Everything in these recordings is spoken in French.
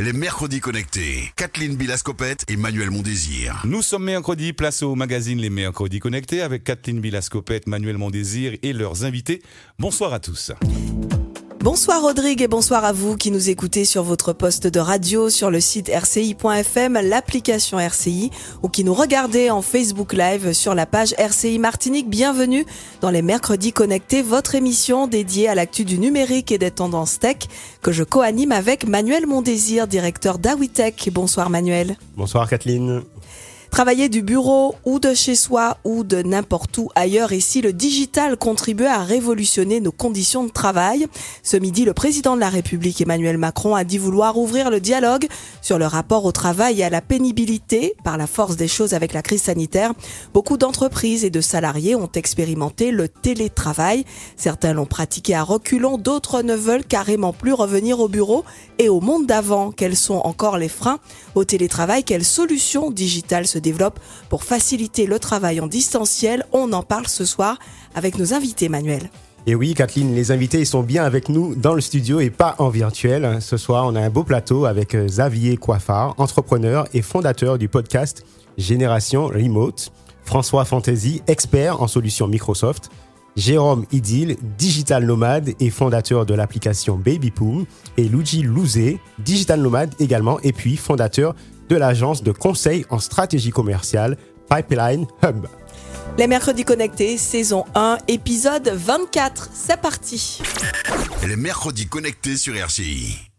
Les mercredis connectés. Kathleen Bilascopette et Manuel Mondésir. Nous sommes mercredi, place au magazine Les Mercredis Connectés avec Kathleen Bilascopette, Manuel Mondésir et leurs invités. Bonsoir à tous. Bonsoir Rodrigue et bonsoir à vous qui nous écoutez sur votre poste de radio, sur le site rci.fm, l'application RCI ou qui nous regardez en Facebook Live sur la page RCI Martinique. Bienvenue dans les Mercredis Connectés, votre émission dédiée à l'actu du numérique et des tendances tech que je co-anime avec Manuel Mondésir, directeur d'Awitech. Bonsoir Manuel. Bonsoir Kathleen. Travailler du bureau ou de chez soi ou de n'importe où ailleurs, ici le digital contribue à révolutionner nos conditions de travail? Ce midi, le président de la République Emmanuel Macron a dit vouloir ouvrir le dialogue sur le rapport au travail et à la pénibilité par la force des choses avec la crise sanitaire. Beaucoup d'entreprises et de salariés ont expérimenté le télétravail. Certains l'ont pratiqué à reculons, d'autres ne veulent carrément plus revenir au bureau et au monde d'avant. Quels sont encore les freins au télétravail? Quelles solutions digitales se développe pour faciliter le travail en distanciel. On en parle ce soir avec nos invités, Manuel. Et oui, Kathleen, les invités sont bien avec nous dans le studio et pas en virtuel. Ce soir, on a un beau plateau avec euh, Xavier Coiffard, entrepreneur et fondateur du podcast Génération Remote, François Fantasy, expert en solutions Microsoft, Jérôme Idil, digital nomade et fondateur de l'application Babypoom, et Luigi Louzé, digital nomade également, et puis fondateur de l'agence de conseil en stratégie commerciale Pipeline Hub. Les mercredis connectés, saison 1, épisode 24. C'est parti. Les mercredis connectés sur RCI.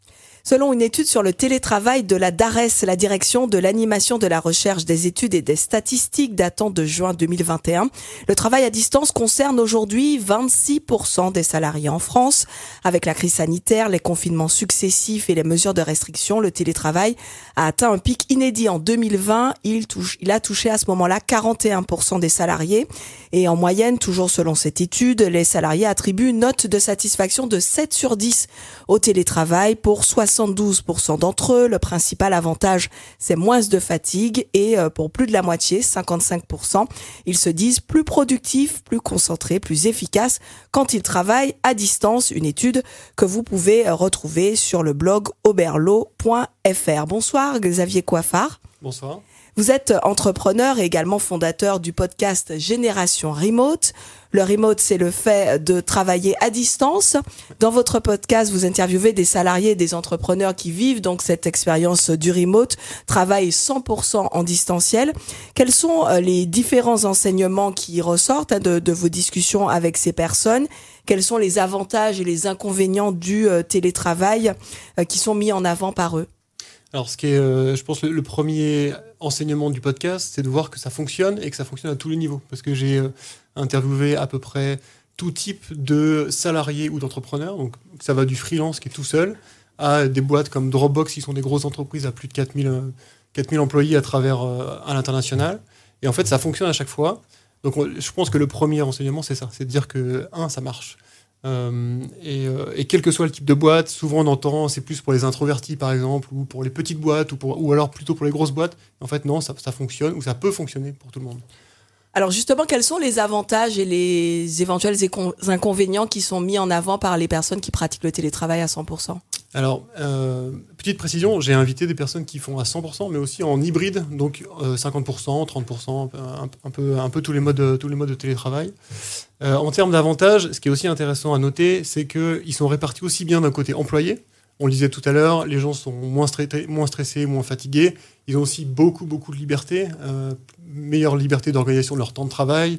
Selon une étude sur le télétravail de la DARES, la direction de l'animation de la recherche des études et des statistiques datant de juin 2021, le travail à distance concerne aujourd'hui 26% des salariés en France. Avec la crise sanitaire, les confinements successifs et les mesures de restriction, le télétravail a atteint un pic inédit en 2020. Il, touche, il a touché à ce moment-là 41% des salariés. Et en moyenne, toujours selon cette étude, les salariés attribuent une note de satisfaction de 7 sur 10 au télétravail pour 72% d'entre eux. Le principal avantage, c'est moins de fatigue et euh, pour plus de la moitié, 55%, ils se disent plus productifs, plus concentrés, plus efficaces quand ils travaillent à distance. Une étude que vous pouvez euh, retrouver sur le blog oberlo.fr. Bonsoir Xavier Coiffard. Bonsoir. Vous êtes entrepreneur et également fondateur du podcast Génération Remote. Le remote, c'est le fait de travailler à distance. Dans votre podcast, vous interviewez des salariés des entrepreneurs qui vivent donc cette expérience du remote, travaillent 100% en distanciel. Quels sont euh, les différents enseignements qui ressortent hein, de, de vos discussions avec ces personnes? Quels sont les avantages et les inconvénients du euh, télétravail euh, qui sont mis en avant par eux? Alors, ce qui est, euh, je pense, le, le premier enseignement du podcast, c'est de voir que ça fonctionne et que ça fonctionne à tous les niveaux. Parce que j'ai euh, interviewé à peu près tout type de salariés ou d'entrepreneurs. Donc, ça va du freelance qui est tout seul à des boîtes comme Dropbox qui sont des grosses entreprises à plus de 4000, euh, 4000 employés à travers à l'international. Et en fait, ça fonctionne à chaque fois. Donc, on- je pense que le premier enseignement, c'est ça. C'est de dire que, un, ça marche. Euh, et, euh, et quel que soit le type de boîte, souvent on entend c'est plus pour les introvertis par exemple, ou pour les petites boîtes, ou, ou alors plutôt pour les grosses boîtes. En fait, non, ça, ça fonctionne, ou ça peut fonctionner pour tout le monde. Alors justement, quels sont les avantages et les éventuels inconvénients qui sont mis en avant par les personnes qui pratiquent le télétravail à 100% Alors, euh, petite précision, j'ai invité des personnes qui font à 100%, mais aussi en hybride, donc euh, 50%, 30%, un peu, tous, les modes, de télétravail. Euh, en termes d'avantages, ce qui est aussi intéressant à noter, c'est qu'ils sont répartis aussi bien d'un côté employé, on le disait tout à l'heure, les gens sont moins stressés, moins fatigués, ils ont aussi beaucoup, beaucoup de liberté, euh, meilleure liberté d'organisation de leur temps de travail,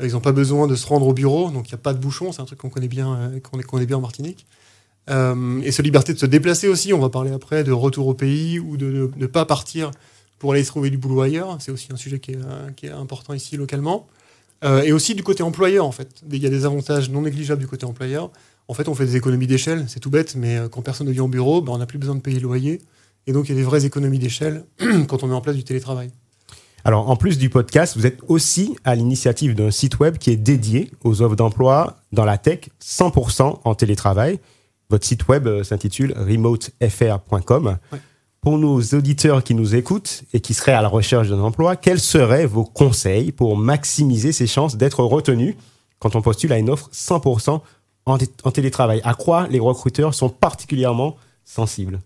Euh, ils n'ont pas besoin de se rendre au bureau, donc il n'y a pas de bouchon, c'est un truc qu'on connaît bien, euh, connaît bien en Martinique. Euh, et cette liberté de se déplacer aussi, on va parler après de retour au pays ou de ne pas partir pour aller trouver du boulot ailleurs. C'est aussi un sujet qui est, euh, important ici localement. Euh, et aussi du côté employeur, en fait. Il y a des avantages non négligeables du côté employeur. En fait, on fait des économies d'échelle, c'est tout bête, mais euh, quand personne ne vient au bureau, ben, on n'a plus besoin de payer le loyer. Et donc, il y a des vraies économies d'échelle quand on met en place du télétravail. Alors, en plus du podcast, vous êtes aussi à l'initiative d'un site web qui est dédié aux offres d'emploi dans la tech 100% en télétravail. Votre site web euh, s'intitule remotefr.com. Ouais. Pour nos auditeurs qui nous écoutent et qui seraient à la recherche d'un emploi, quels seraient vos conseils pour maximiser ses chances d'être retenu quand on postule à une offre 100% en, en télétravail? À quoi les recruteurs sont particulièrement sensibles?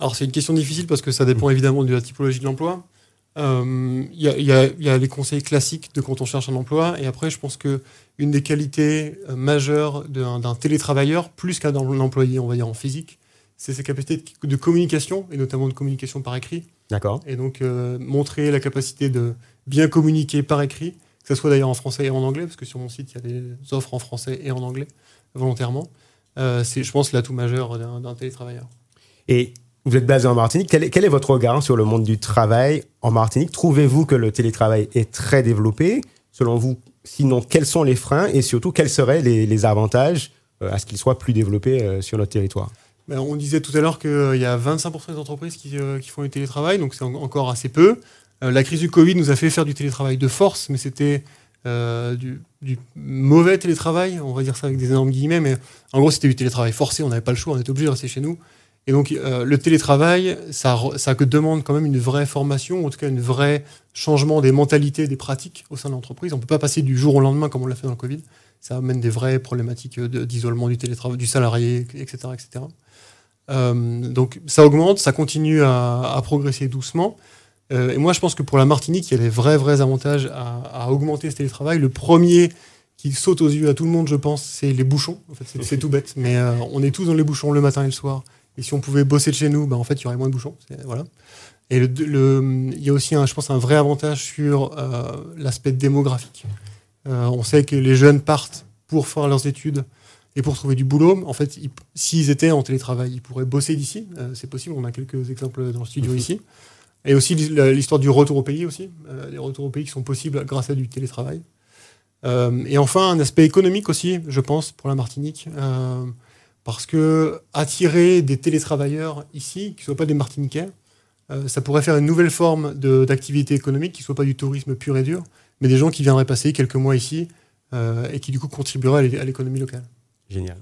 Alors c'est une question difficile parce que ça dépend évidemment de la typologie de l'emploi. Euh, Il y, a, y, a, y, a, les conseils classiques de quand on cherche un emploi et après je pense que une des qualités euh, majeures d'un télétravailleur, plus qu'un employé, on va dire en physique, c'est ses capacités de, de, communication et notamment de communication par écrit. D'accord. Et donc euh, montrer la capacité de bien communiquer par écrit, que ce soit d'ailleurs en français et en anglais, parce que sur mon site il y a des offres en français et en anglais volontairement. Euh, c'est, je pense, l'atout majeur d'un télétravailleur. Et vous êtes basé en Martinique. Quel est, votre regard sur le monde du travail en Martinique? Trouvez-vous que le télétravail est très développé? Selon vous, sinon, quels sont les freins? Et surtout, quels seraient les, avantages euh, à ce qu'il soit plus développé euh, sur notre territoire? Ben, On disait tout à l'heure qu'il y a 25% des entreprises qui, euh, qui, font du télétravail, donc c'est en, encore assez peu. La crise du Covid nous a fait faire du télétravail de force, mais c'était du, du, mauvais télétravail, on va dire ça avec des énormes guillemets, mais en gros c'était du télétravail forcé, on n'avait pas le choix, on était obligé de rester chez nous. Et donc, euh, le télétravail, ça, ça demande quand même une vraie formation, en tout cas, un vrai changement des mentalités, des pratiques au sein de l'entreprise. On ne peut pas passer du jour au lendemain comme on l'a fait dans le Covid. Ça amène des vraies problématiques d'isolement du télétravail, du salarié, etc. etc. Euh, donc, ça augmente, ça continue à, progresser doucement. Euh, et moi, je pense que pour la Martinique, il y a des vrais, vrais avantages à, augmenter ce télétravail. Le premier qui saute aux yeux à tout le monde, je pense, c'est les bouchons. C'est tout bête, mais euh, on est tous dans les bouchons le matin et le soir. Et si on pouvait bosser de chez nous, ben, en fait, il y aurait moins de bouchons. Voilà. Et le, le, il y a aussi, un, je pense, un vrai avantage sur euh, l'aspect démographique. Euh, on sait que les jeunes partent pour faire leurs études et pour trouver du boulot. En fait, s'ils étaient en télétravail, ils pourraient bosser d'ici. Euh, c'est possible. On a quelques exemples dans le studio ici. Et aussi l'histoire du retour au pays aussi. Les retours au pays qui sont possibles grâce à du télétravail. Et enfin, un aspect économique aussi, je pense, pour la Martinique. Euh, parce que attirer des télétravailleurs ici, qui ne soient pas des Martiniquais, euh, ça pourrait faire une nouvelle forme d'activité économique, qui ne soit pas du tourisme pur et dur, mais des gens qui viendraient passer quelques mois ici euh, et qui du coup contribueraient à l'économie locale. Génial.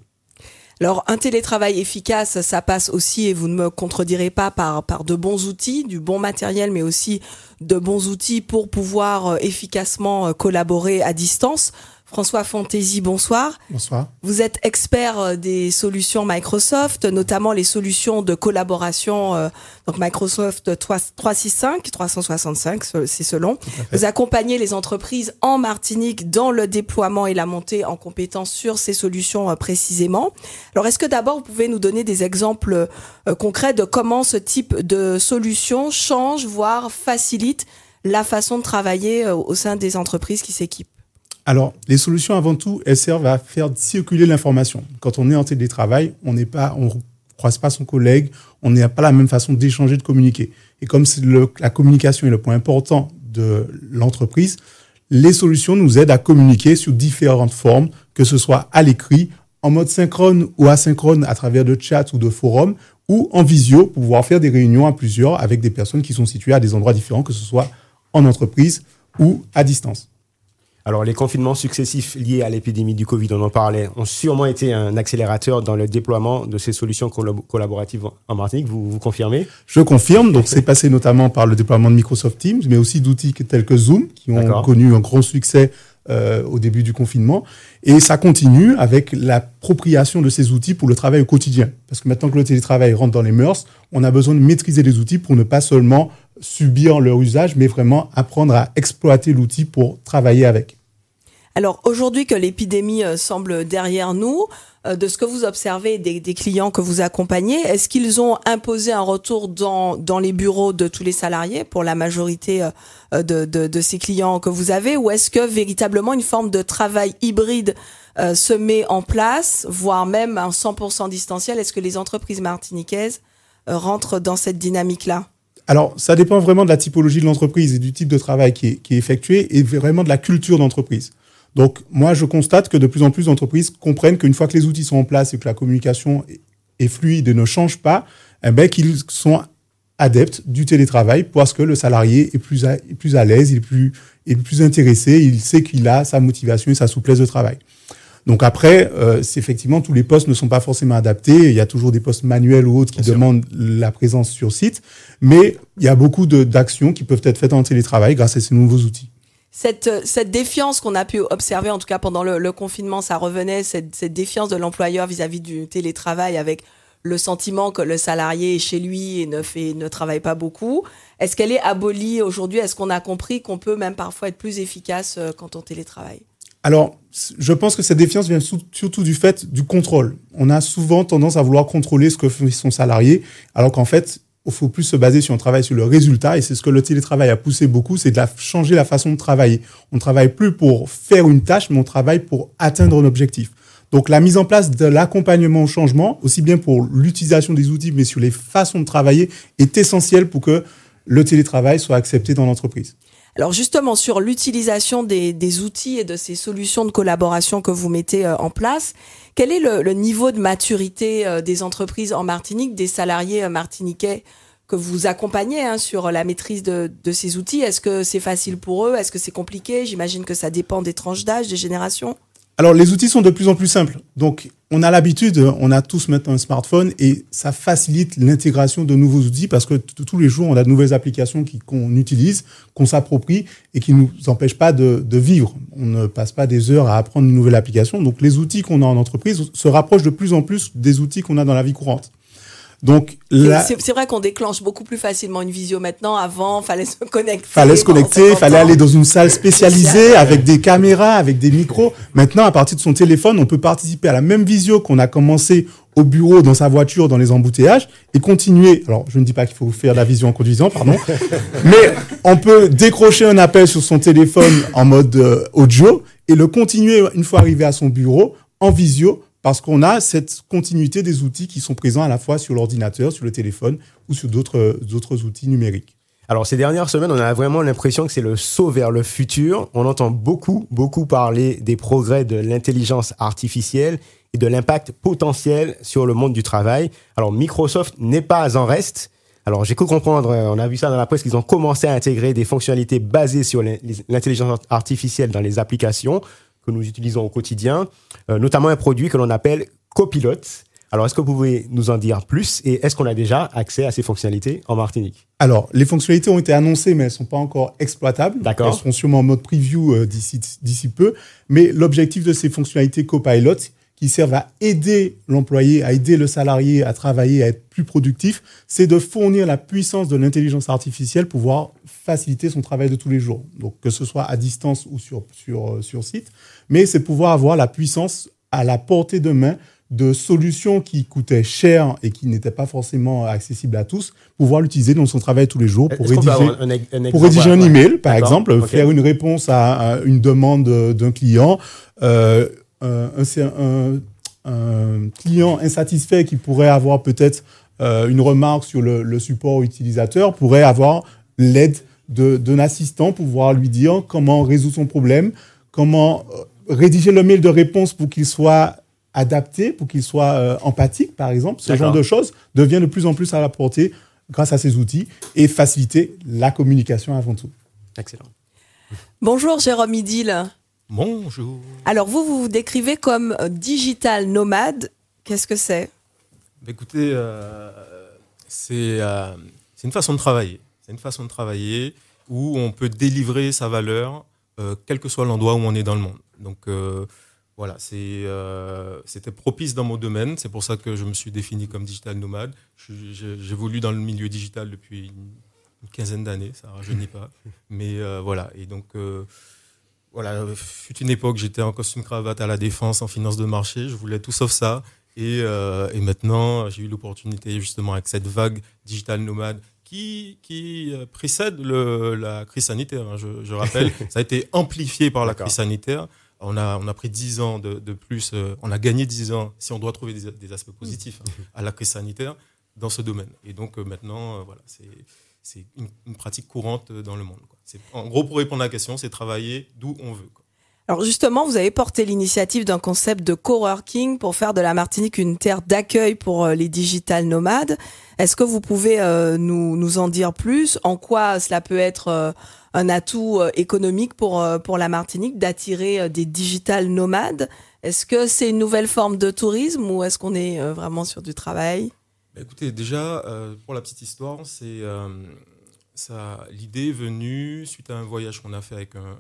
Alors, un télétravail efficace, ça passe aussi, et vous ne me contredirez pas, par, par de bons outils, du bon matériel, mais aussi de bons outils pour pouvoir efficacement collaborer à distance. François Fantasy, bonsoir. Bonsoir. Vous êtes expert des solutions Microsoft, notamment les solutions de collaboration, euh, donc Microsoft 365, 365, c'est selon. Vous accompagnez les entreprises en Martinique dans le déploiement et la montée en compétences sur ces solutions euh, précisément. Alors, est-ce que d'abord vous pouvez nous donner des exemples euh, concrets de comment ce type de solution change, voire facilite la façon de travailler euh, au sein des entreprises qui s'équipent? Alors, les solutions, avant tout, elles servent à faire circuler l'information. Quand on est en télétravail, on n'est pas, on croise pas son collègue, on n'a pas la même façon d'échanger, de communiquer. Et comme la communication est le point important de l'entreprise, les solutions nous aident à communiquer sur différentes formes, que ce soit à l'écrit, en mode synchrone ou asynchrone à travers de chats ou de forums, ou en visio pour pouvoir faire des réunions à plusieurs avec des personnes qui sont situées à des endroits différents, que ce soit en entreprise ou à distance. Alors, les confinements successifs liés à l'épidémie du Covid, on en parlait, ont sûrement été un accélérateur dans le déploiement de ces solutions collaboratives en Martinique. Vous, vous confirmez? Je confirme. Donc, c'est passé notamment par le déploiement de Microsoft Teams, mais aussi d'outils tels que Zoom, qui ont connu un grand succès euh, au début du confinement. Et ça continue avec l'appropriation de ces outils pour le travail au quotidien. Parce que maintenant que le télétravail rentre dans les mœurs, on a besoin de maîtriser les outils pour ne pas seulement subir leur usage, mais vraiment apprendre à exploiter l'outil pour travailler avec. Alors aujourd'hui que l'épidémie euh, semble derrière nous, euh, de ce que vous observez des, clients que vous accompagnez, est-ce qu'ils ont imposé un retour dans, les bureaux de tous les salariés pour la majorité euh, de, ces clients que vous avez ou est-ce que véritablement une forme de travail hybride se met en place, voire même un 100% distanciel? Est-ce que les entreprises martiniquaises rentrent dans cette dynamique-là? Alors, ça dépend vraiment de la typologie de l'entreprise et du type de travail qui est effectué et vraiment de la culture d'entreprise. Donc, moi, je constate que de plus en plus d'entreprises comprennent qu'une fois que les outils sont en place et que la communication est fluide et ne change pas, eh ben, qu'ils sont adeptes du télétravail parce que le salarié est plus à, est plus à l'aise, il est plus, est plus intéressé, il sait qu'il a sa motivation et sa souplesse de travail. Donc après, euh, effectivement, tous les postes ne sont pas forcément adaptés. Il y a toujours des postes manuels ou autres qui Bien demandent sûr. la présence sur site. Mais il y a beaucoup d'actions qui peuvent être faites en télétravail grâce à ces nouveaux outils cette, cette défiance qu'on a pu observer, en tout cas pendant le, le confinement, ça revenait, cette, cette défiance de l'employeur vis-à-vis du télétravail avec le sentiment que le salarié est chez lui et ne fait, ne travaille pas beaucoup. Est-ce qu'elle est abolie aujourd'hui? Est-ce qu'on a compris qu'on peut même parfois être plus efficace euh, quand on télétravaille? Alors, je pense que cette défiance vient surtout du fait du contrôle. On a souvent tendance à vouloir contrôler ce que fait son salarié, alors qu'en fait, il faut plus se baser sur un travail sur le résultat, et c'est ce que le télétravail a poussé beaucoup, c'est de changer la façon de travailler. On ne travaille plus pour faire une tâche, mais on travaille pour atteindre un objectif. Donc la mise en place de l'accompagnement au changement, aussi bien pour l'utilisation des outils, mais sur les façons de travailler, est essentielle pour que le télétravail soit accepté dans l'entreprise. Alors justement, sur l'utilisation des, outils et de ces solutions de collaboration que vous mettez euh, en place, quel est le, niveau de maturité euh, des entreprises en Martinique, des salariés euh, martiniquais que vous accompagnez hein, sur la maîtrise de, de ces outils? Est-ce que c'est facile pour eux? Est-ce que c'est compliqué? J'imagine que ça dépend des tranches d'âge, des générations. Alors, les outils sont de plus en plus simples. Donc, on a l'habitude, on a tous maintenant un smartphone et ça facilite l'intégration de nouveaux outils parce que tous les jours, on a de nouvelles applications qu'on utilise, qu'on s'approprie et qui ne nous empêchent pas de, de, vivre. On ne passe pas des heures à apprendre une nouvelle application. Donc, les outils qu'on a en entreprise se rapprochent de plus en plus des outils qu'on a dans la vie courante. Donc c'est vrai qu'on déclenche beaucoup plus facilement une visio maintenant. Avant, fallait se connecter. Fallait se connecter, fallait aller dans une salle spécialisée avec des caméras, avec des micros. Maintenant, à partir de son téléphone, on peut participer à la même visio qu'on a commencé au bureau, dans sa voiture, dans les embouteillages, et continuer. Alors, je ne dis pas qu'il faut faire la visio en conduisant, pardon, mais on peut décrocher un appel sur son téléphone en mode euh, audio et le continuer une fois arrivé à son bureau en visio parce qu'on a cette continuité des outils qui sont présents à la fois sur l'ordinateur, sur le téléphone ou sur d'autres outils numériques. Alors ces dernières semaines, on a vraiment l'impression que c'est le saut vers le futur. On entend beaucoup, beaucoup parler des progrès de l'intelligence artificielle et de l'impact potentiel sur le monde du travail. Alors Microsoft n'est pas en reste. Alors j'ai cru comprendre, euh, on a vu ça dans la presse, qu'ils ont commencé à intégrer des fonctionnalités basées sur l'intelligence artificielle dans les applications que nous utilisons au quotidien, euh, notamment un produit que l'on appelle Copilot. Alors, est-ce que vous pouvez nous en dire plus et est-ce qu'on a déjà accès à ces fonctionnalités en Martinique? Alors, les fonctionnalités ont été annoncées, mais elles ne sont pas encore exploitables. D'accord. Elles seront sûrement en mode preview euh, d'ici peu. Mais l'objectif de ces fonctionnalités Copilot, qui servent à aider l'employé, à aider le salarié à travailler, à être plus productif, c'est de fournir la puissance de l'intelligence artificielle pour pouvoir faciliter son travail de tous les jours. Donc, que ce soit à distance ou sur, sur, euh, sur site. Mais c'est pouvoir avoir la puissance à la portée de main de solutions qui coûtaient cher et qui n'étaient pas forcément accessibles à tous, pouvoir l'utiliser dans son travail tous les jours pour rédiger un, pour rédiger un email, par exemple, faire une réponse à, une demande d'un client, euh, un, un, client insatisfait qui pourrait avoir peut-être euh, une remarque sur le, le, support utilisateur pourrait avoir l'aide d'un assistant pour pouvoir lui dire comment résoudre son problème, comment euh, rédiger le mail de réponse pour qu'il soit adapté, pour qu'il soit euh, empathique, par exemple. Ce genre de choses devient de plus en plus à la portée grâce à ces outils et faciliter la communication avant tout. Excellent. Bonjour Jérôme Idil. Bonjour. Alors vous, vous vous décrivez comme euh, digital nomade. Qu'est-ce que c'est? Bah, Écoutez, euh, c'est une façon de travailler. C'est une façon de travailler où on peut délivrer sa valeur quel que soit l'endroit où on est dans le monde. Donc euh, voilà, euh, c'était propice dans mon domaine. C'est pour ça que je me suis défini comme digital nomade. J'évolue dans le milieu digital depuis une, quinzaine d'années, ça ne rajeunit pas. Mais euh, voilà, et donc voilà, fut une époque, j'étais en costume cravate à la défense, en finance de marché. Je voulais tout sauf ça. Et, et maintenant, j'ai eu l'opportunité justement avec cette vague digital nomade qui, qui précède le, la crise sanitaire. Hein. Je, je, rappelle, ça a été amplifié par la crise sanitaire on a, on a pris 10 ans de, plus, euh, on a gagné 10 ans, si on doit trouver des, aspects positifs hein, à la crise sanitaire, dans ce domaine. Et donc euh, maintenant, euh, voilà, c'est une, pratique courante dans le monde. En gros, pour répondre à la question, c'est travailler d'où on veut. Alors justement, vous avez porté l'initiative d'un concept de coworking pour faire de la Martinique une terre d'accueil pour les digital nomades. Est-ce que vous pouvez nous, nous en dire plus? En quoi cela peut être un atout euh, économique pour, euh, pour la Martinique d'attirer euh, des digital nomades? Est-ce que c'est une nouvelle forme de tourisme ou est-ce qu'on est vraiment sur du travail? Bah, Écoutez, déjà, pour la petite histoire, c'est ça, l'idée est venue suite à un voyage qu'on a fait avec un,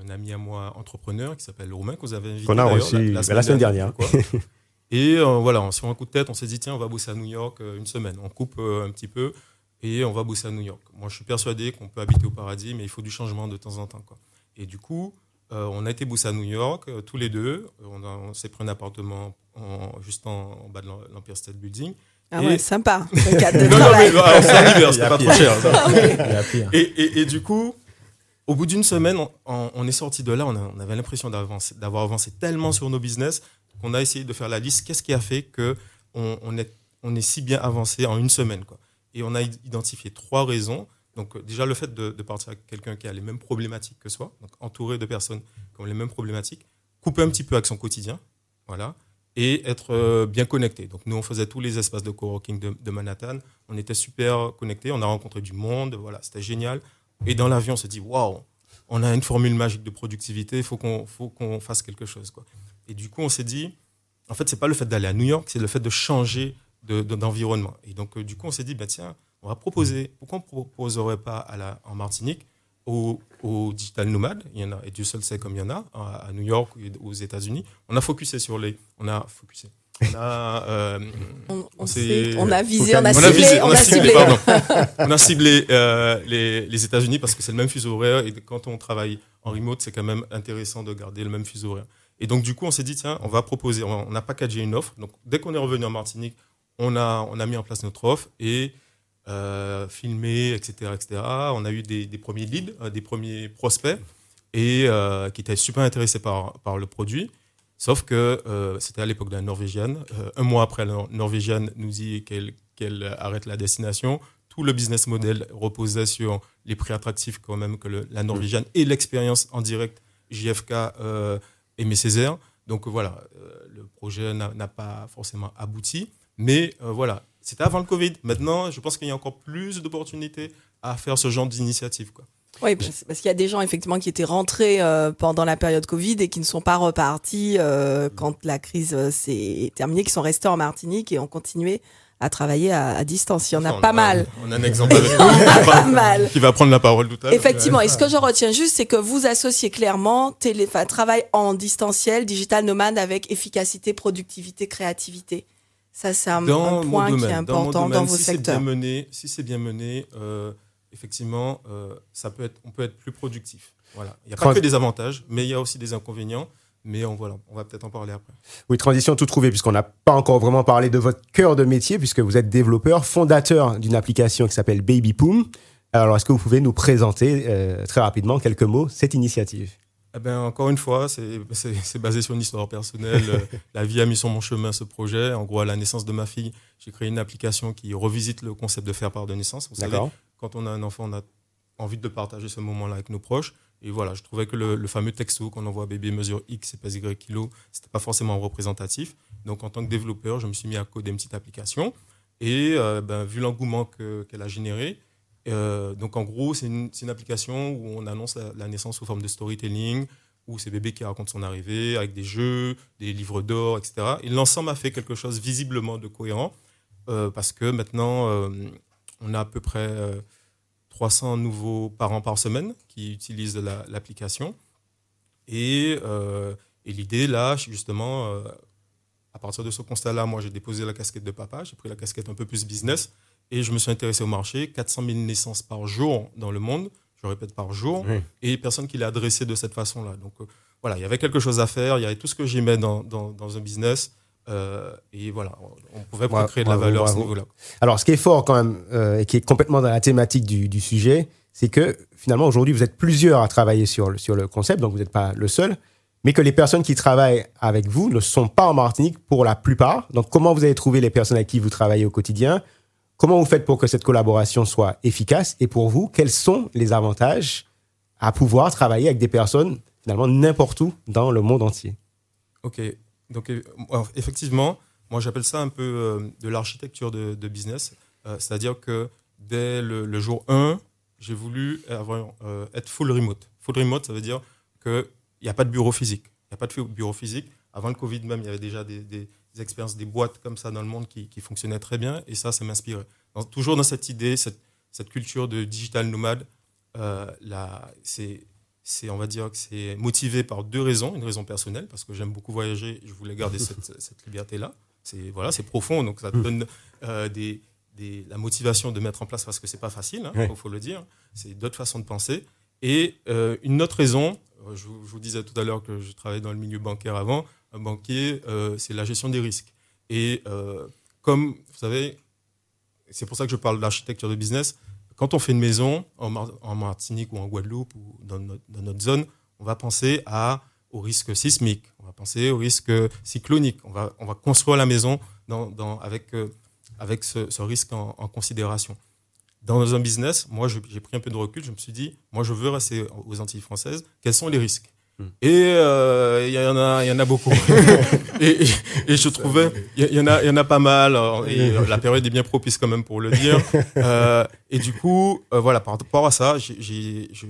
un ami à moi entrepreneur qui s'appelle Romain, que vous avez invité qu'on a reçu la, semaine, dernière. Et euh, voilà, sur un coup de tête, on s'est dit, tiens, on va bosser à New York euh, une semaine. On coupe euh, un petit peu et on va bosser à New York. Moi, je suis persuadé qu'on peut habiter au paradis, mais il faut du changement de temps en temps. Quoi. Et du coup, euh, on a été bosser à New York, tous les deux. On, s'est pris un appartement en- juste en, en bas de l'Em- l'Empire State Building. Ah Et- ouais, sympa. Le cadre de Non, non, mais alors, c'est un hiver, Il y c'était a pas trop cher. Ah. Et, et- et du coup, au bout d'une semaine, on, est sorti de là, on, a- on avait l'impression d'avancer- d'avoir avancé tellement sur nos business qu'on a essayé de faire la liste. Qu'est-ce qui a fait que on, on est, on est si bien avancé en une semaine quoi? Et on a id- identifié trois raisons. Donc euh, déjà le fait de, de partir avec quelqu'un qui a les mêmes problématiques que soi, donc entouré de personnes qui ont les mêmes problématiques, couper un petit peu avec son quotidien, voilà, et être euh, bien connecté. Donc nous on faisait tous les espaces de coworking de, de Manhattan, on était super connectés, on a rencontré du monde, voilà, c'était génial. Et dans l'avion on s'est dit waouh, on a une formule magique de productivité, il faut qu'on fasse quelque chose quoi. Et du coup on s'est dit en fait, c'est pas le fait d'aller à New York, c'est le fait de changer de- de- d'environnement. et donc, euh, du coup, on s'est dit, bah, tiens, on va proposer, pourquoi on ne proposerait pas à la, en Martinique aux digital nomades, il y en a, et Dieu seul sait comme il y en a, à, à New York aux États-Unis. On a focusé sur les. On a focusé. On a. euh, On, on C'est- sait, on a visé, on a on a ciblé, visé- on a ciblé. pardon. on a ciblé euh, les, les États-Unis parce que c'est le même fuseau horaire et quand on travaille en remote, c'est quand même intéressant de garder le même fuseau horaire. Et donc, du coup, on s'est dit, tiens, on va proposer, on on a packagé une offre. Donc, dès qu'on est revenu en Martinique, on a, on a mis en place notre offre et euh, filmé, etc., etc. On a eu des, premiers leads, euh, des premiers prospects et euh, qui étaient super intéressés par, le produit. Sauf que euh, c'était à l'époque de la Norvégienne. Un mois après, la Nor- Norvégienne nous dit qu'elle arrête la destination. Tout le business model reposait sur les prix attractifs quand même que la Norvégienne et l'expérience en direct JFK Aimé Césaire. Donc voilà, le projet n'a pas forcément abouti. Mais voilà, c'était avant le Covid. Maintenant, je pense qu'il y a encore plus d'opportunités à faire ce genre d'initiative. quoi. Oui, parce parce qu'il y a des gens effectivement qui étaient rentrés euh, pendant la période Covid et qui ne sont pas repartis euh, quand la crise euh, s'est terminée, qui sont restés en Martinique et ont continué à travailler à, à distance. Il y en a Enfin, pas on mal. On a un exemple avec nous pas va- mal. qui va prendre la parole tout à l'heure. Effectivement, et ce que je retiens juste, c'est que vous associez clairement télé, travail en distanciel, digital nomade avec efficacité, productivité, créativité. Ça, c'est un, point qui est dans important dans, vos si secteurs. mené, si c'est bien mené, euh, effectivement, euh, ça peut être, on peut être plus productif. Voilà. Il n'y a pas Trans- que des avantages, mais il y a aussi des inconvénients. Mais on, voilà, on va peut-être en parler après. Oui, transition tout trouvée, puisqu'on n'a pas encore vraiment parlé de votre cœur de métier, puisque vous êtes développeur, fondateur d'une application qui s'appelle Baby Poom. Alors, est-ce que vous pouvez nous présenter euh, très rapidement, quelques mots, cette initiative? Eh ben, encore une fois, c'est basé sur une histoire personnelle. Euh, la vie a mis sur mon chemin ce projet. En gros, à la naissance de ma fille, j'ai créé une application qui revisite le concept de faire part de naissance. Vous savez, quand on a un enfant, on a envie de partager ce moment-là avec nos proches. Et voilà, je trouvais que le, le fameux texto qu'on envoie à bébé mesure X et pèse Y kilo, c'était pas forcément représentatif. Donc, en tant que développeur, je me suis mis à coder une petite application. Et euh, ben, vu l'engouement que- qu'elle a généré, euh, donc en gros, c'est une, application où on annonce la, naissance sous forme de storytelling, où c'est bébé qui raconte son arrivée avec des jeux, des livres d'or, etc. Et l'ensemble a fait quelque chose visiblement de cohérent, euh, parce que maintenant, euh, on a à peu près euh, 300 nouveaux parents par semaine qui utilisent la- l'application. Et, euh, l'idée, là, justement, euh, à partir de ce constat-là, moi, j'ai déposé la casquette de papa, j'ai pris la casquette un peu plus business, et je me suis intéressé au marché. 400 000 naissances par jour dans le monde, je répète par jour, Oui. et personne qui l'a adressé de cette façon-là. Donc euh, voilà, il y avait quelque chose à faire, il y avait tout ce que j'aimais dans, dans, dans un business, euh, et voilà, on pouvait créer de la valeur à ce niveau-là. Alors, ce qui est fort quand même, euh, et qui est complètement dans la thématique du, du sujet, c'est que finalement, aujourd'hui, vous êtes plusieurs à travailler sur, le- sur le concept, donc vous n'êtes pas le seul, mais que les personnes qui travaillent avec vous ne sont pas en Martinique pour la plupart. Donc, comment vous avez trouvé les personnes avec qui vous travaillez au quotidien Comment vous faites pour que cette collaboration soit efficace Et pour vous, quels sont les avantages à pouvoir travailler avec des personnes, finalement, n'importe où dans le monde entier? Ok, donc effectivement, moi j'appelle ça un peu euh, de l'architecture de, business, Euh, c'est-à-dire que dès le, jour 1, j'ai voulu avoir, euh, être full remote. Full remote, ça veut dire qu'il n'y a pas de bureau physique. Il n'y a pas de bureau physique. Avant le Covid même, il y avait déjà des- des expériences, des boîtes comme ça dans le monde qui, qui fonctionnaient très bien, et ça, ça m'inspirait. Toujours dans cette idée, cette, cette culture de digital nomade, euh, là, c'est c'est, on va dire que c'est motivé par deux raisons. Une raison personnelle, parce que j'aime beaucoup voyager, je voulais garder cette, cette liberté-là. C'est voilà, profond, donc ça te donne euh, des, des, la motivation de mettre en place parce que c'est pas facile, il hein, faut le dire. C'est d'autres façons de penser. Et euh, une autre raison, euh, je, vous disais tout à l'heure que je travaillais dans le milieu bancaire avant. Un banquier, euh, c'est la gestion des risques. Et euh, comme vous savez, c'est pour ça que je parle d'architecture de business. Quand on fait une maison en, Martinique ou en Guadeloupe ou dans notre, zone, on va penser au risque sismique, on va penser au risque cyclonique, on va, on va construire la maison avec, ce, risque en, considération. Dans un business, moi j'ai pris un peu de recul, je me suis dit, moi je veux rester aux Antilles françaises, quels sont les risques et euh, il y en a, il y en a beaucoup. et, et, et, je trouvais, il y, en a, il y en a pas mal. Et la période est bien propice quand même pour le dire. Euh, et du coup, euh, voilà, par rapport à ça, je, je,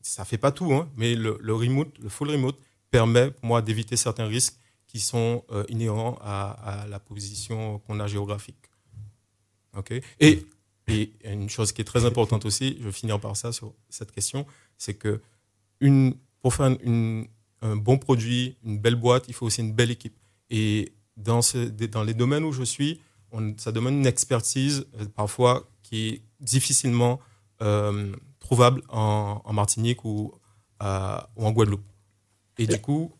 ça fait pas tout, hein, mais le, le, remote, le full remote, permet pour moi d'éviter certains risques qui sont inhérents à, à, la position qu'on a géographique. Ok? Et, et une chose qui est très importante aussi, je vais finir par ça sur cette question, c'est que une pour faire une, un bon produit, une belle boîte, il faut aussi une belle équipe. Et dans, ce, dans les domaines où je suis, on, ça demande une expertise euh, parfois qui est difficilement euh, trouvable en, en, Martinique ou, euh, ou, en Guadeloupe. Et du coup,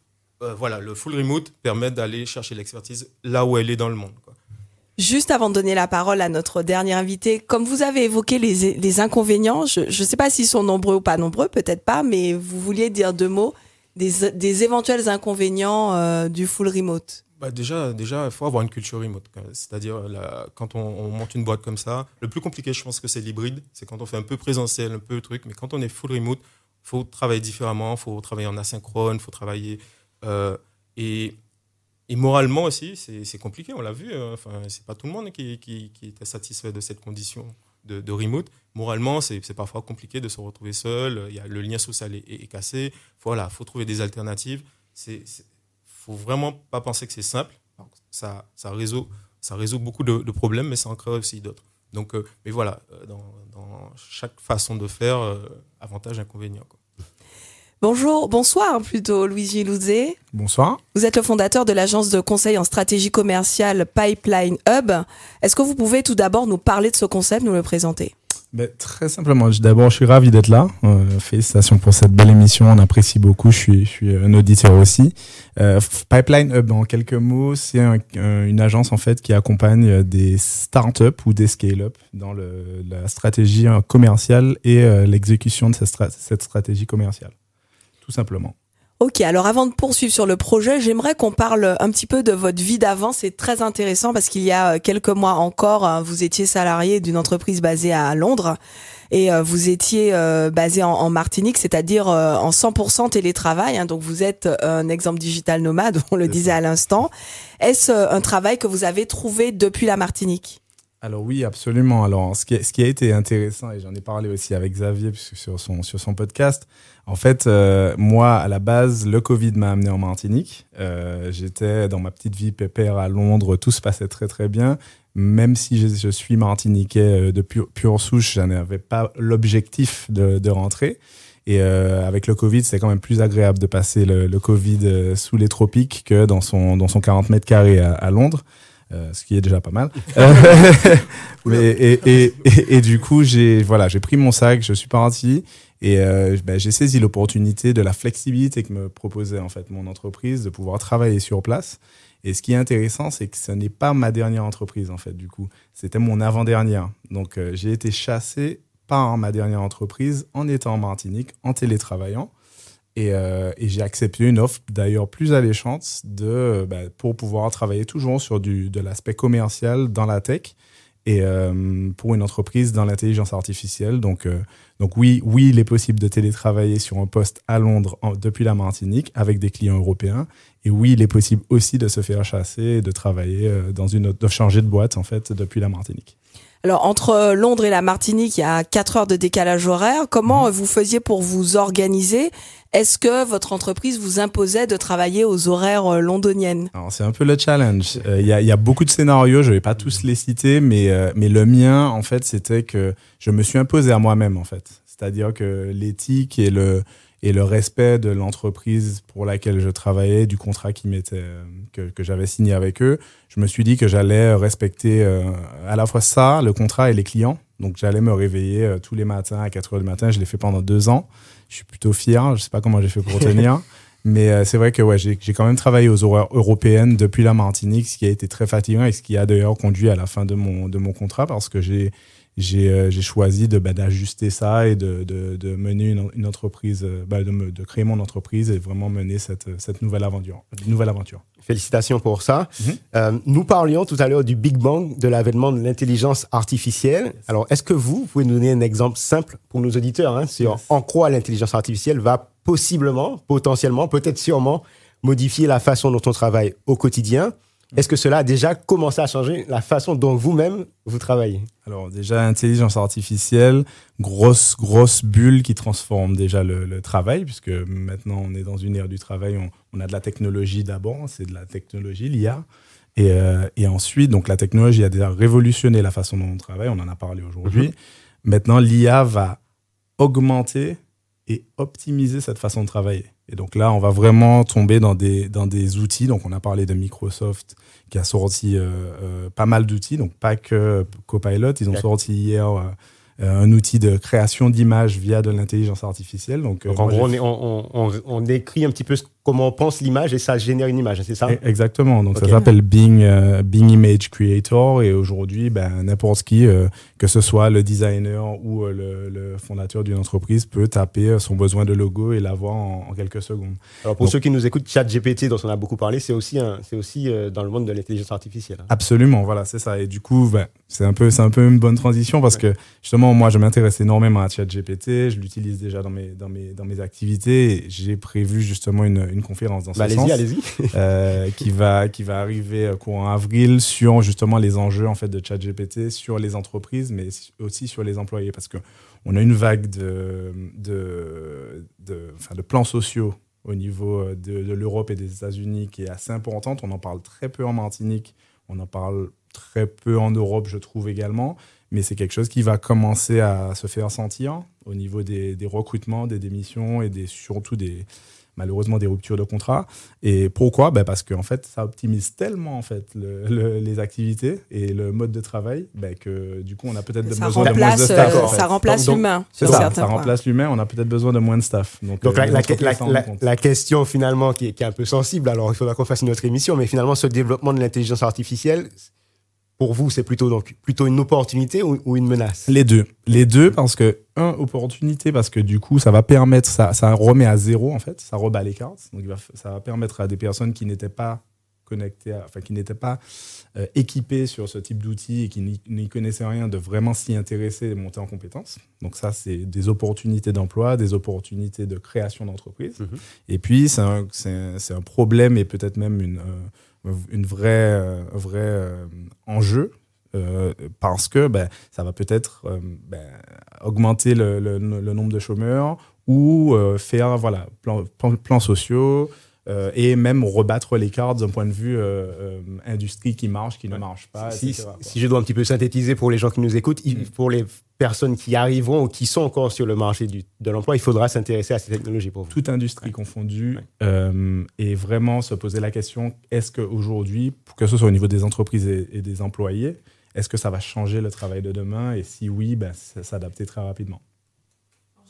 euh, voilà, le full remote permet d'aller chercher l'expertise là où elle est dans le monde. Quoi. Juste avant de donner la parole à notre dernier invité, comme vous avez évoqué les, inconvénients, je ne sais pas s'ils sont nombreux ou pas nombreux, peut-être pas, mais vous vouliez dire deux mots des, éventuels inconvénients euh, du full remote. Bah déjà, déjà, il faut avoir une culture remote. C'est-à-dire, quand on, on, monte une boîte comme ça, le plus compliqué, je pense que c'est l'hybride. C'est quand on fait un peu présentiel, un peu truc, mais quand on est full remote, faut travailler différemment, faut travailler en asynchrone, faut travailler euh, et et moralement aussi, c'est compliqué, on l'a vu. Hein. Enfin, c'est pas tout le monde qui, qui, était satisfait de cette condition de, remote. Moralement, c'est parfois compliqué de se retrouver seul. Il y a, le lien social est, cassé. Voilà, faut trouver des alternatives. C'est, faut vraiment pas penser que c'est simple. Ça, résout, beaucoup de, problèmes, mais ça en crée aussi d'autres. Donc, euh, mais voilà, euh, dans, chaque façon de faire, euh, avantage, inconvénient. Bonjour, bonsoir plutôt, Luigi Louzé. Bonsoir. Vous êtes le fondateur de l'agence de conseil en stratégie commerciale Pipeline Hub. Est-ce que vous pouvez tout d'abord nous parler de ce concept, nous le présenter? Ben, Très simplement, d'abord, je suis ravi d'être là. Euh, félicitations pour cette belle émission, on apprécie beaucoup. Je suis, je suis un auditeur aussi. Euh, Pipeline Hub, en quelques mots, c'est un, un, une agence en fait qui accompagne des startups ou des scale-up dans le, la stratégie commerciale et euh, l'exécution de cette stratégie commerciale tout simplement. Ok, alors avant de poursuivre sur le projet, j'aimerais qu'on parle un petit peu de votre vie d'avant. C'est très intéressant parce qu'il y a quelques mois encore, vous étiez salarié d'une entreprise basée à Londres et vous étiez basé en, Martinique, c'est-à-dire en 100% télétravail. Hein, donc vous êtes un exemple digital nomade, on le disait à l'instant. Est-ce un travail que vous avez trouvé depuis la Martinique? Alors oui, absolument. Alors ce qui, ce qui a été intéressant, et j'en ai parlé aussi avec Xavier sur son, sur son podcast, en fait, euh, moi, à la base, le Covid m'a amené en Martinique. Euh, J'étais dans ma petite vie pépère à Londres, tout se passait très très bien. Même si je, suis martiniquais euh, de pure, souche, je n'avais pas l'objectif de, de, rentrer. Et euh, avec le Covid, c'est quand même plus agréable de passer le, le Covid euh, sous les tropiques que dans son, dans son 40 mètres carrés à Londres. Euh, ce qui est déjà pas mal. Mais, et, et, et, et, du coup, j'ai voilà, j'ai pris mon sac, je suis parti et euh, ben, j'ai saisi l'opportunité de la flexibilité que me proposait en fait mon entreprise de pouvoir travailler sur place. Et ce qui est intéressant, c'est que ce n'est pas ma dernière entreprise en fait. Du coup, c'était mon avant-dernière. Donc, euh, j'ai été chassé par ma dernière entreprise en étant en Martinique, en télétravaillant. Et, euh, et j'ai accepté une offre d'ailleurs plus alléchante de, bah, pour pouvoir travailler toujours sur du, de l'aspect commercial dans la tech et euh, pour une entreprise dans l'intelligence artificielle. Donc, euh, donc oui, oui, il est possible de télétravailler sur un poste à Londres depuis la Martinique avec des clients européens. Et oui, il est possible aussi de se faire chasser et de travailler euh, dans une autre, de changer de boîte en fait depuis la Martinique. Alors entre Londres et la Martinique, il y a 4 heures de décalage horaire. Comment mmh. vous faisiez pour vous organiser? Est-ce que votre entreprise vous imposait de travailler aux horaires londoniennes? C'est un peu le challenge. Il euh, y, a, y, a, beaucoup de scénarios, je vais pas tous les citer, mais, euh, mais le mien, en fait, c'était que je me suis imposé à moi-même, en fait. C'est-à-dire que l'éthique et le et le respect de l'entreprise pour laquelle je travaillais, du contrat qui m'était que, que j'avais signé avec eux, je me suis dit que j'allais respecter euh, à la fois ça, le contrat et les clients. Donc j'allais me réveiller euh, tous les matins à 4 heures du matin. Je l'ai fait pendant deux ans. Je suis plutôt fier. Je sais pas comment j'ai fait pour tenir. Mais euh, c'est vrai que ouais, j'ai quand même travaillé aux horaires européennes depuis la Martinique, ce qui a été très fatigant et ce qui a d'ailleurs conduit à la fin de mon, de mon contrat parce que j'ai j'ai euh, j'ai choisi de bah, d'ajuster ça et de, de, de mener une, une entreprise, euh, bah, de, me, de créer mon entreprise et vraiment mener cette, cette nouvelle aventure. Nouvelle aventure. Félicitations pour ça. Mhm. Euh, nous parlions tout à l'heure du Big Bang, de l'avènement de l'intelligence artificielle. Alors, est-ce que vous, vous pouvez nous donner un exemple simple pour nos auditeurs hein, sur Yes. en quoi l'intelligence artificielle va possiblement, potentiellement, peut-être sûrement modifier la façon dont on travaille au quotidien? Est-ce que cela a déjà commencé à changer la façon dont vous-même vous travaillez? Alors déjà, intelligence artificielle, grosse, grosse bulle qui transforme déjà le, le travail, puisque maintenant on est dans une ère du travail, on, on a de la technologie d'abord, c'est de la technologie, l'IA. Et, euh, et ensuite, donc la technologie a déjà révolutionné la façon dont on travaille, on en a parlé aujourd'hui. Maintenant, l'IA va augmenter et optimiser cette façon de travailler. Et donc là, on va vraiment tomber dans des, dans des outils. Donc on a parlé de Microsoft qui a sorti euh, euh, pas mal d'outils, donc pas que Copilot. Ils ont sorti hier euh, un outil de création d'images via de l'intelligence artificielle. Donc, Donc, en gros, on- on décrit un petit peu ce- comment on pense l'image et ça génère une image, c'est ça E- Exactement. Donc ça s'appelle Bing, euh, Bing Image Creator et aujourd'hui, ben, n'importe qui, euh, que ce soit le designer ou euh, le, le fondateur d'une entreprise, peut taper son besoin de logo et l'avoir en, en quelques secondes. Alors pour Donc- ceux qui nous écoutent, ChatGPT, dont on a beaucoup parlé, c'est aussi, c'est aussi dans le monde de l'intelligence artificielle. hein. Absolument, voilà, c'est ça. Et du coup, ben, c'est un peu, c'est un peu une bonne transition parce que justement, moi, je m'intéresse énormément à ChatGPT. Je l'utilise déjà dans mes, dans mes, dans mes activités. J'ai prévu justement une, une conférence dans ce Bah, sens. allez-y, allez-y. euh, qui va qui va arriver euh, courant avril sur justement les enjeux en fait de ChatGPT sur les entreprises mais aussi sur les employés parce que on a une vague de de de, enfin, de plans sociaux au niveau euh, de, de l'Europe et des États-Unis qui est assez importante. On en parle très peu en Martinique, on en parle très peu en Europe, je trouve également, mais c'est quelque chose qui va commencer à se faire sentir au niveau des, des recrutements, des démissions et des, surtout des, malheureusement des ruptures de contrat. Et pourquoi? Ben Parce qu'en fait, ça optimise tellement en fait, le- le- les activités et le mode de travail ben, que du coup, on a peut-être besoin de moins de remplace, staff. euh, en fait. ça remplace l'humain. C'est sur ça, ça remplace l'humain, on a peut-être besoin de moins de staff. Donc, Donc euh, la, la question finalement qui est, qui est un peu sensible, alors il faudra qu'on fasse une autre émission, mais finalement ce développement de l'intelligence artificielle, pour vous, c'est plutôt, donc, plutôt une opportunité ou, ou une menace? Les deux. Les deux parce que, un, opportunité parce que du coup, ça va permettre, ça, ça remet à zéro en fait, ça rebat les cartes. Donc ça va permettre à des personnes qui n'étaient pas connectées, à- enfin qui n'étaient pas euh, équipées sur ce type d'outils et qui n'y- connaissaient rien de vraiment s'y intéresser et monter en compétences. Donc ça, c'est des opportunités d'emploi, des opportunités de création d'entreprise. Mhm. Et puis, c'est un, c'est un- c'est un problème et peut-être même une, euh, une vraie, euh, un vrai euh, enjeu euh, parce que ben, ça va peut-être euh, ben, augmenter le, le- le nombre de chômeurs ou euh, faire voilà, plans plan, plans sociaux et même rebattre les cartes d'un point de vue industrie qui marche, qui ne marche pas, si, etc., quoi. si je dois un petit peu synthétiser pour les gens qui nous écoutent, il- Mm. pour les personnes qui arriveront ou qui sont encore sur le marché du- de l'emploi, il faudra s'intéresser à ces technologies pour vous. toute industrie confondue, Ouais. euh, et vraiment se poser la question est-ce qu'aujourd'hui, que ce soit au niveau des entreprises et, et des employés, est-ce que ça va changer le travail de demain? Et si oui, ben, s'adapter très rapidement.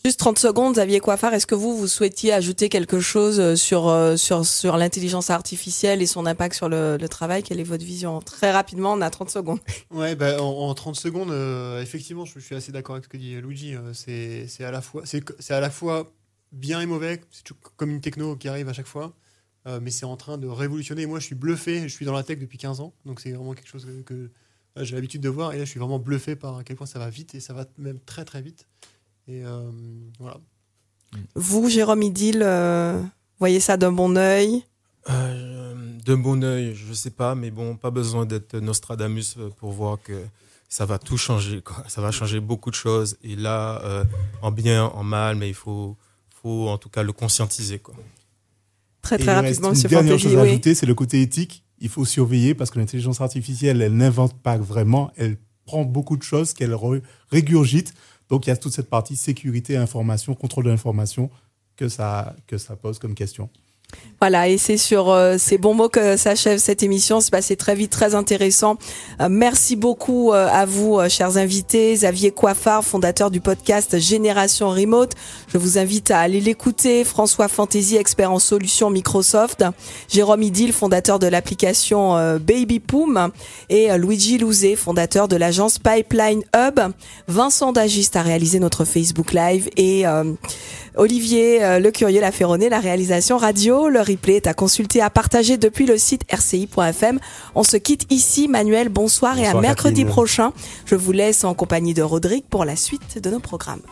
Juste 30 secondes, Xavier Coiffard, est-ce que vous, vous souhaitiez ajouter quelque chose euh, sur, euh, sur, sur l'intelligence artificielle et son impact sur le, travail? Quelle est votre vision? Très rapidement, on a 30 secondes. Ouais, bah, en, en 30 secondes, euh, effectivement, je, suis assez d'accord avec ce que dit Luigi. c'est à la fois, à la fois bien et mauvais. C'est comme une techno qui arrive à chaque fois, mais c'est en train de révolutionner. Moi, je suis bluffé. Je suis dans la tech depuis 15 ans, donc c'est vraiment quelque chose que, que, j'ai l'habitude de voir. Et là, je suis vraiment bluffé par à quel point ça va vite et ça va même très très vite. Et euh, voilà. Vous, Jérôme Idil, euh, voyez ça d'un bon œil? Euh, D'un bon oeil, je sais pas, mais bon, pas besoin d'être Nostradamus pour voir que ça va tout changer. Quoi. Ça va changer beaucoup de choses. Et là, euh, en bien, en mal, mais il faut, faut en tout cas le conscientiser. Quoi. Très Et très il reste rapidement, une Monsieur dernière chose à Oui. ajouter, c'est le côté éthique. Il faut surveiller parce que l'intelligence artificielle, elle n'invente pas vraiment, elle prend beaucoup de choses qu'elle régurgite. Donc il y a toute cette partie sécurité, information, contrôle de l'information que ça, que ça pose comme question. Voilà, et c'est sur euh, ces bons mots que s'achève cette émission. C'est passé très vite, très intéressant. Euh, merci beaucoup euh, à vous, chers invités. Xavier Coiffard, fondateur du podcast Génération Remote. Je vous invite à aller l'écouter. François Fantasy, expert en solutions Microsoft. Jérôme Idil, fondateur de l'application Baby Poom. Et Luigi Louzé, fondateur de l'agence Pipeline Hub. Vincent Dagiste a réalisé notre Facebook Live. Et Olivier Le Curieux l'a Ferronné, la réalisation radio. Le replay est à consulter, à partager depuis le site rci.fm. On se quitte ici. Manuel, bonsoir, et à mercredi prochain. Je vous laisse en compagnie de Rodrigue pour la suite de nos programmes.